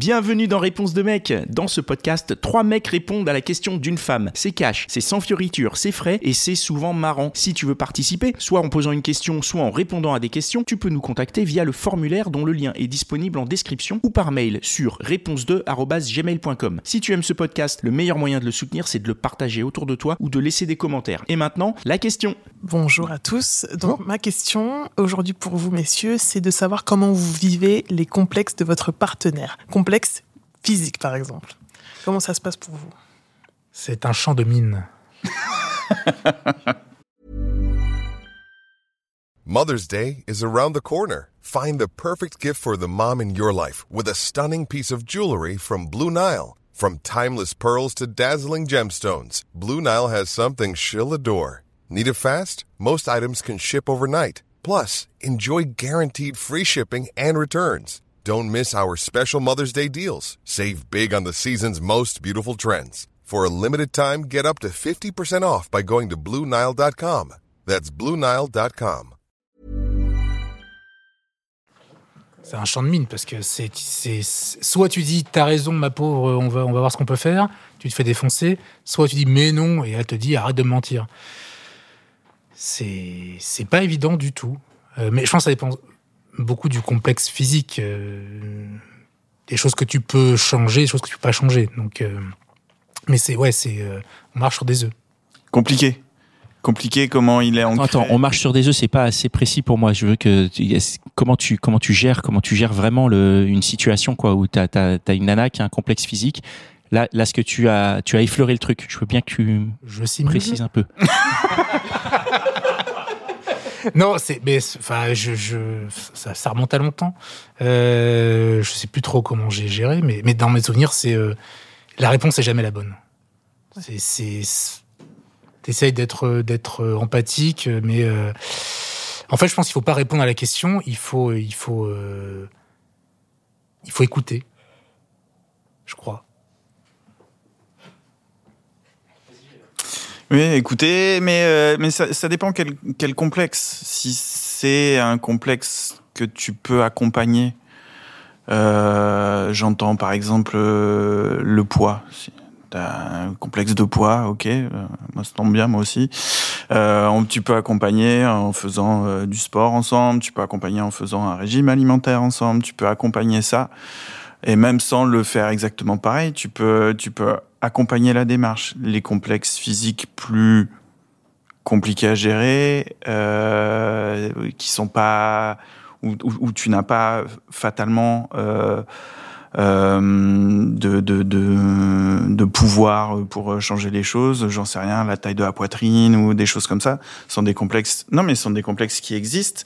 Bienvenue dans Réponse de mec. Dans ce podcast, trois mecs répondent à la question d'une femme. C'est cash, c'est sans fioriture, c'est frais et c'est souvent marrant. Si tu veux participer, soit en posant une question, soit en répondant à des questions, tu peux nous contacter via le formulaire dont le lien est disponible en description ou par mail sur réponse2@gmail.com. Si tu aimes ce podcast, le meilleur moyen de le soutenir, c'est de le partager autour de toi ou de laisser des commentaires. Et maintenant, la question. Bonjour à tous. Donc ma question aujourd'hui pour vous messieurs, c'est de savoir comment vous vivez les complexes de votre partenaire. Complexes physiques par exemple. Comment ça se passe pour vous? C'est un champ de mine. Mother's Day is around the corner. Find the perfect gift for the mom in your life with a stunning piece of jewelry from Blue Nile. From timeless pearls to dazzling gemstones, Blue Nile has something she'll adore. Need it fast? Most items can ship overnight. Plus, enjoy guaranteed free shipping and returns. Don't miss our special Mother's Day deals. Save big on the season's most beautiful trends. For a limited time, get up to 50% off by going to BlueNile.com. That's BlueNile.com. C'est un champ de mine parce que c'est, soit tu dis t'as raison ma pauvre, on va, on va voir ce qu'on peut faire, tu te fais défoncer, soit tu dis mais non et elle te dit arrête de me mentir. C'est, c'est pas évident du tout. Euh, mais je pense que ça dépend beaucoup du complexe physique, euh, des choses que tu peux changer, des choses que tu peux pas changer. Donc, euh, mais c'est ouais, c'est euh, on marche sur des œufs. Compliqué. Compliqué comment il est en Attends, on marche sur des œufs, c'est pas assez précis pour moi. Je veux que tu- comment tu comment tu gères comment tu gères vraiment le, une situation quoi où t'as as, as une nana qui a un complexe physique. Là, là, ce que tu as tu as effleuré le truc. Je veux bien que tu Je précises un peu. Non, c'est mais enfin je, je ça, ça remonte à longtemps. Euh, je sais plus trop comment j'ai géré, mais mais dans mes souvenirs, c'est euh, la réponse est jamais la bonne. C'est c'est c'est- t'essayes d'être d'être empathique, mais euh, en fait, je pense qu'il faut pas répondre à la question. Il faut il faut euh, il faut écouter. Je crois. Oui, écoutez, mais, euh, mais ça, dépend quel, quel complexe. Si c'est un complexe que tu peux accompagner, euh, j'entends par exemple euh, le poids. T'as un complexe de poids, ok, moi ça tombe bien, moi aussi. Tu peux accompagner en faisant du sport ensemble, tu peux accompagner en faisant un régime alimentaire ensemble, tu peux accompagner ça. Et même sans le faire exactement pareil, tu peux, tu peux accompagner la démarche. Les complexes physiques plus compliqués à gérer, euh, qui sont pas où, tu n'as pas fatalement euh, euh, de, de, de, de pouvoir pour changer les choses. J'en sais rien, la taille de la poitrine ou des choses comme ça sont des complexes. Non, mais sont des complexes qui existent.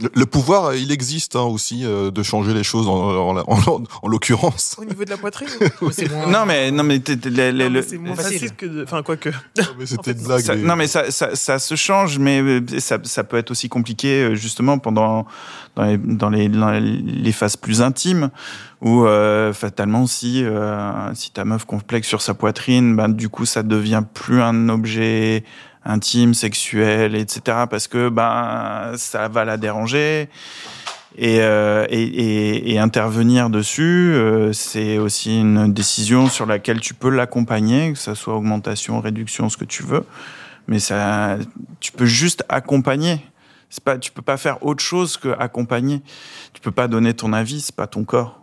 Le, le pouvoir, euh, il existe hein, aussi euh, de changer les choses en, en, en- en l'occurrence. Au niveau de la poitrine moins- Non, mais non, mais mais C'est moins facile. facile que de... Enfin, quoi que... C'était fait, une blague. Ça- mais- non, mais ça, ça, ça se change, mais euh, ça, ça peut être aussi compliqué euh, justement pendant dans les, dans les, dans les phases plus intimes où euh, fatalement si euh, si ta meuf complexe sur sa poitrine, ben du coup ça devient plus un objet intime, sexuel, etc. Parce que ben ça va la déranger. Et, euh, intervenir dessus, euh, c'est aussi une décision sur laquelle tu peux l'accompagner, que ça soit augmentation, réduction, ce que tu veux. Mais ça, tu peux juste accompagner. C'est pas, tu peux pas faire autre chose que accompagner. Tu peux pas donner ton avis, c'est pas ton corps.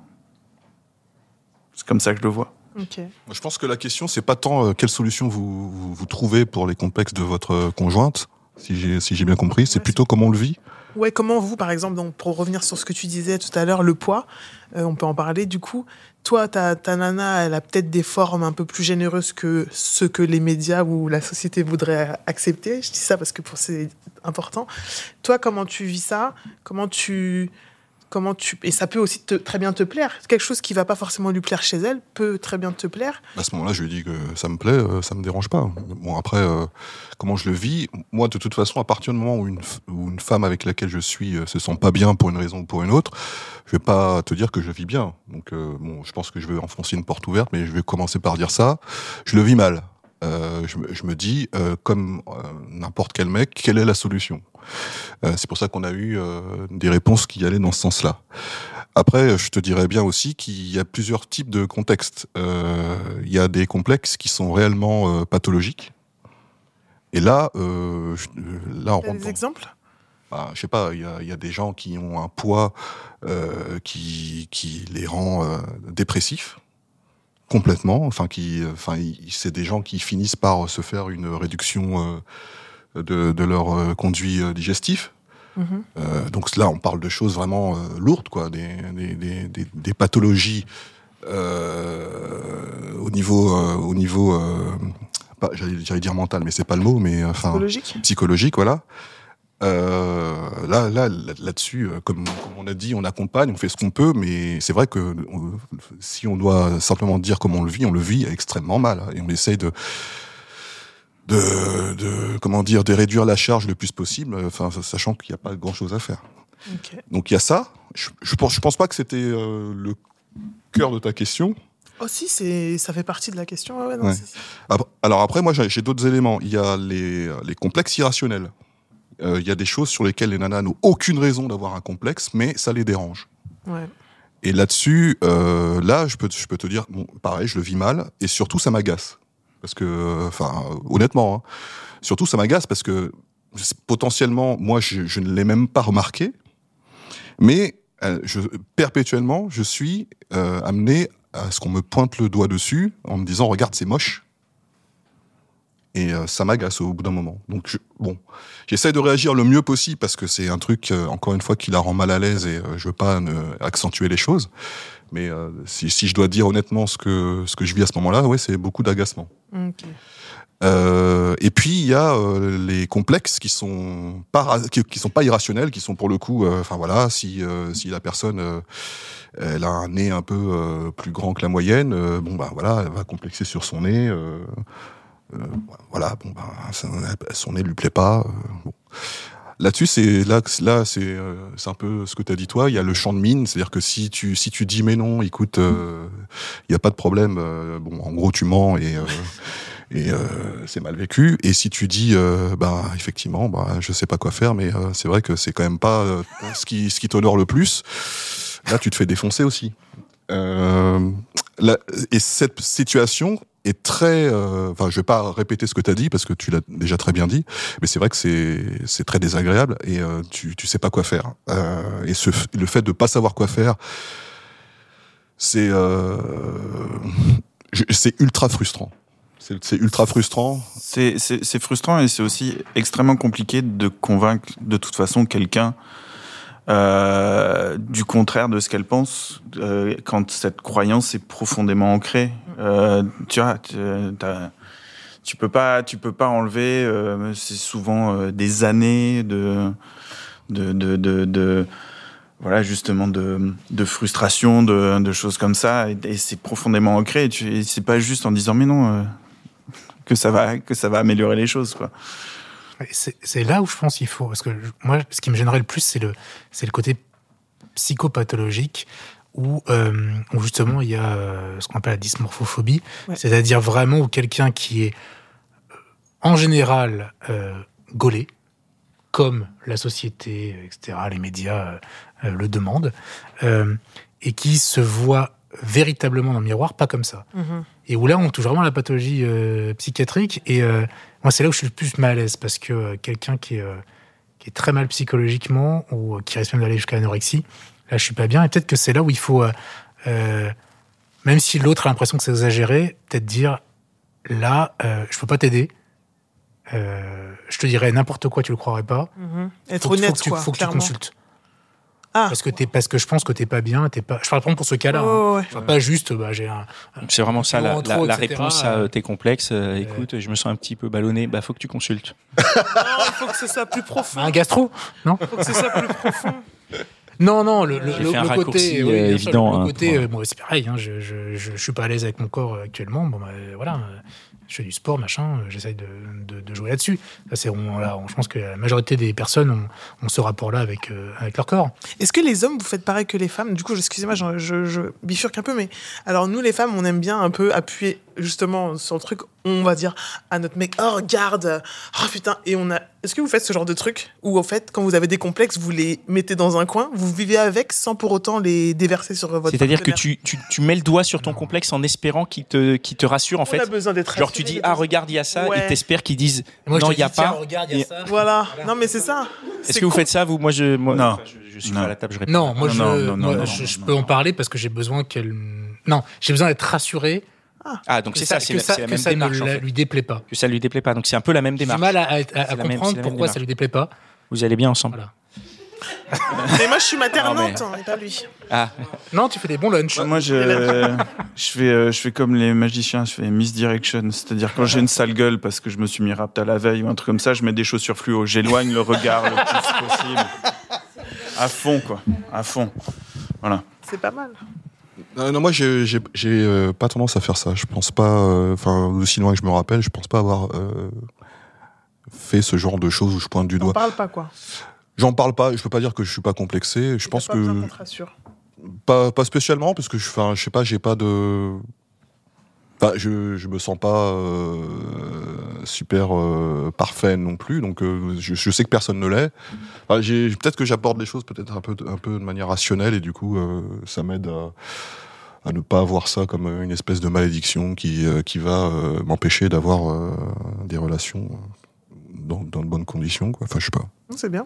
C'est comme ça que je le vois. Je pense que la question, c'est pas tant euh, quelle solution vous, vous, vous trouvez pour les complexes de votre euh, conjointe, si j'ai si bien compris, c'est Ouais, plutôt comment on le vit. Ouais, comment vous, par exemple, donc pour revenir sur ce que tu disais tout à l'heure, le poids, euh, on peut en parler. Du coup, toi, ta, ta nana, elle a peut-être des formes un peu plus généreuses que ce que les médias ou la société voudraient accepter. Je dis ça parce que pour c'est important. Toi, comment tu vis ça? Comment tu comment tu et ça peut aussi te- très bien te plaire. Quelque chose qui va pas forcément lui plaire chez elle peut très bien te plaire. À ce moment-là, je lui dit que ça me plaît, euh, ça me dérange pas. Bon, après, euh, comment je le vis? Moi, de toute façon, à partir du moment où une, où une femme avec laquelle je suis euh, se sent pas bien pour une raison ou pour une autre, je vais pas te dire que je vis bien. Donc, bon, je pense que je vais enfoncer une porte ouverte, mais je vais commencer par dire ça. Je le vis mal. Euh, je, me- je me dis, euh, comme euh, n'importe quel mec, quelle est la solution? C'est pour ça qu'on a eu des réponses qui allaient dans ce sens-là. Après, je te dirais bien aussi qu'il y a plusieurs types de contextes. Il y a des complexes qui sont réellement pathologiques. Et là, je- là, on rentre des exemples? Bah, je sais pas, il y a, il y a des gens qui ont un poids qui, qui les rend dépressifs complètement. Enfin, qui, euh, enfin, c'est des gens qui finissent par se faire une réduction euh, de, de leur euh, conduit euh, digestif. Mhm. Euh, donc là, on parle de choses vraiment euh, lourdes, quoi, des, des, des, des, pathologies euh, au niveau, euh, au niveau, euh, j'allais dire mental, mais c'est pas le mot, mais euh, enfin Psychologique psychologique, voilà. Euh, là, là, là- là-dessus, euh, comme, comme on a dit, on accompagne, on fait ce qu'on peut, mais c'est vrai que on- si on doit simplement dire comment on le vit, on le vit extrêmement mal, hein, et on essaye de, de, de comment dire, de réduire la charge le plus possible, enfin, sachant qu'il n'y a pas grand-chose à faire. Donc il y a ça. Je, je pense, je pense pas que c'était euh, le cœur de ta question. Oh si, c'est, ça fait partie de la question. Ouais, ouais, non, Ouais. c'est- Après- Alors après, moi, j'ai j'ai d'autres éléments. Il y a les, les complexes irrationnels. Euh, il y a des choses sur lesquelles les nanas n'ont aucune raison d'avoir un complexe, mais ça les dérange. ouais. Et là-dessus, euh, là, je peux, je peux te dire, bon, pareil, je le vis mal, et surtout, ça m'agace. Parce que, enfin, honnêtement, hein, surtout, ça m'agace parce que potentiellement, moi, je, je ne l'ai même pas remarqué, mais euh, je, perpétuellement, je suis euh, amené à ce qu'on me pointe le doigt dessus en me disant, regarde, c'est moche. Et euh, ça m'agace au bout d'un moment. Donc, je- bon, j'essaie de réagir le mieux possible parce que c'est un truc, euh, encore une fois, qui la rend mal à l'aise et euh, je veux pas ne- accentuer les choses. Mais euh, si, si je dois dire honnêtement ce que, ce que je vis à ce moment-là, ouais, c'est beaucoup d'agacement. Et puis il y a les complexes qui sont pas qui, qui sont pas irrationnels, qui sont pour le coup, enfin voilà, si si la personne elle a un nez un peu plus grand que la moyenne, bon bah voilà, elle va complexer sur son nez. Euh, euh, voilà, bon bah son nez lui plaît pas. euh, bon. Là-dessus, c'est là, là, c'est euh, un peu ce que tu as dit toi. Il y a le champ de mine, c'est-à-dire que si tu si tu dis mais non, écoute, euh, il y a pas de problème. euh, bon, en gros, tu mens et euh, et euh, c'est mal vécu. Et si tu dis, euh, bah effectivement, bah je sais pas quoi faire, mais euh, c'est vrai que c'est quand même pas euh, ce qui ce qui t'honore le plus. Là, tu te fais défoncer aussi. Euh, et cette situation est très. euh, Enfin, je vais pas répéter ce que tu as dit parce que tu l'as déjà très bien dit, mais c'est vrai que c'est très désagréable et euh, tu tu sais pas quoi faire. Euh, et le fait de pas savoir quoi faire, c'est c'est ultra frustrant. C'est ultra frustrant. C'est frustrant et c'est aussi extrêmement compliqué de convaincre de toute façon quelqu'un euh, du contraire de ce qu'elle pense euh, quand cette croyance est profondément ancrée. Euh, tu vois, tu, peux pas, tu peux pas enlever. c'est souvent des années de de, de, voilà justement de, de frustration, de, choses comme ça, et, c'est profondément ancré. C'est pas juste en disant mais non. que ça va que ça va améliorer les choses quoi. C'est là où je pense qu'il faut. Parce que je- moi, ce qui me gênerait le plus, c'est le, le côté psychopathologique où, euh, où justement il y a euh, ce qu'on appelle la dysmorphophobie. Ouais. C'est-à-dire vraiment où quelqu'un qui est euh, en général euh, gaulé, comme la société, etc., les médias euh, le demandent, et qui se voit véritablement dans le miroir, pas comme ça. Mhm. Et où là, on touche vraiment à la pathologie euh, psychiatrique. Et euh, moi, c'est là où je suis le plus mal à l'aise parce que euh, quelqu'un qui est, qui est très mal psychologiquement ou qui risque même d'aller jusqu'à l'anorexie, là, je suis pas bien. Et peut-être que c'est là où il faut, même si l'autre a l'impression que c'est exagéré, peut-être dire là, je peux pas t'aider. Je te dirais n'importe quoi, tu le croirais pas. Mhm. Être Faut honnête, faut que tu, quoi. faut que tu consultes. Ah. Parce que, t'es, parce que je pense que t'es pas bien. T'es pas... Je parle pour ce cas-là. hein. Ouais, parle pas juste, bah, j'ai un, C'est vraiment ça la, la- trop, la etc., réponse à euh, euh, tes complexes. Euh, écoute, je me sens un petit peu ballonné. Bah, faut que tu consultes. Non, il faut que ce soit plus profond. un gastro. Il faut que ce soit plus profond. Non, non, le, le, le- fait un le côté, euh, oui, sûr, évident, le hein, côté, pour- euh, moi c'est pareil, hein, je, je, je, je suis pas à l'aise avec mon corps euh, actuellement. Bon, bah, euh, voilà, euh, je fais du sport, machin, euh, j'essaye de, de, de jouer là-dessus. Ça, c'est, on, je pense que la majorité des personnes ont, ont ce rapport-là avec, euh, avec leur corps. Est-ce que les hommes, vous faites pareil que les femmes? Du coup, excusez-moi, je, je, je bifurque un peu, mais alors nous, les femmes, on aime bien un peu appuyer justement sur le truc. On va dire à notre mec, oh regarde, oh putain, et on a. Est-ce que vous faites ce genre de truc? Où en fait, quand vous avez des complexes, vous les mettez dans un coin, vous vivez avec sans pour autant les déverser sur votre. C'est-à-dire que tu, tu, tu mets le doigt sur ton complexe en espérant qu'il te, qu'il te rassure en On fait? a besoin d'être Genre tu dis ah regarde il y a ça Ouais. et t'espères qu'ils disent moi, non il y a dis, pas. regarde, il y a Et- ça. Voilà. Non, mais c'est ça. Est-ce que vous faites ça vous Moi je moi, Non. enfin, je, je suis Non. pas à la table je réponds. Non, moi, Non, je, non, non, moi, non, je, non, je non, peux non. en parler parce que j'ai besoin qu'elle. Non, j'ai besoin d'être rassuré Ah donc c'est ça, ça c'est la, ça, c'est la que même ça ne démarche en la- fait. lui déplaît pas. Que ça lui déplaît pas donc c'est un peu la même J'ai du démarche. mal à, comprendre même pourquoi ça lui déplaît pas. Vous allez bien ensemble. Voilà. Mais moi, je suis maternante, Non, hein, et pas lui. Ah Non, tu fais des bons lunchs. Moi, je, je, fais, euh, je fais comme les magiciens, je fais misdirection. C'est-à-dire, quand j'ai une sale gueule parce que je me suis mis rapte à la veille ou un truc comme ça, je mets des chaussures fluo. J'éloigne le regard le plus possible. À fond, quoi. À fond. Voilà. C'est pas mal. Euh, non, moi, j'ai euh, pas tendance à faire ça. Je pense pas, euh, enfin, aussi loin que je me rappelle, je pense pas avoir euh, fait ce genre de choses où je pointe du On doigt. parle pas, quoi. J'en parle pas. Je peux pas dire que je suis pas complexé. Je pense pas que te pas, pas spécialement parce que je, enfin, je sais pas, j'ai pas de. Enfin, je, je me sens pas euh, super euh, parfait non plus, donc euh, je, je sais que personne ne l'est. Enfin, peut-être que j'apporte des choses peut-être un peu, de- un peu de manière rationnelle et du coup ça m'aide à, à ne pas voir ça comme une espèce de malédiction qui, qui va m'empêcher d'avoir des relations dans, dans de bonnes conditions. Quoi. Enfin, je sais pas. C'est bien.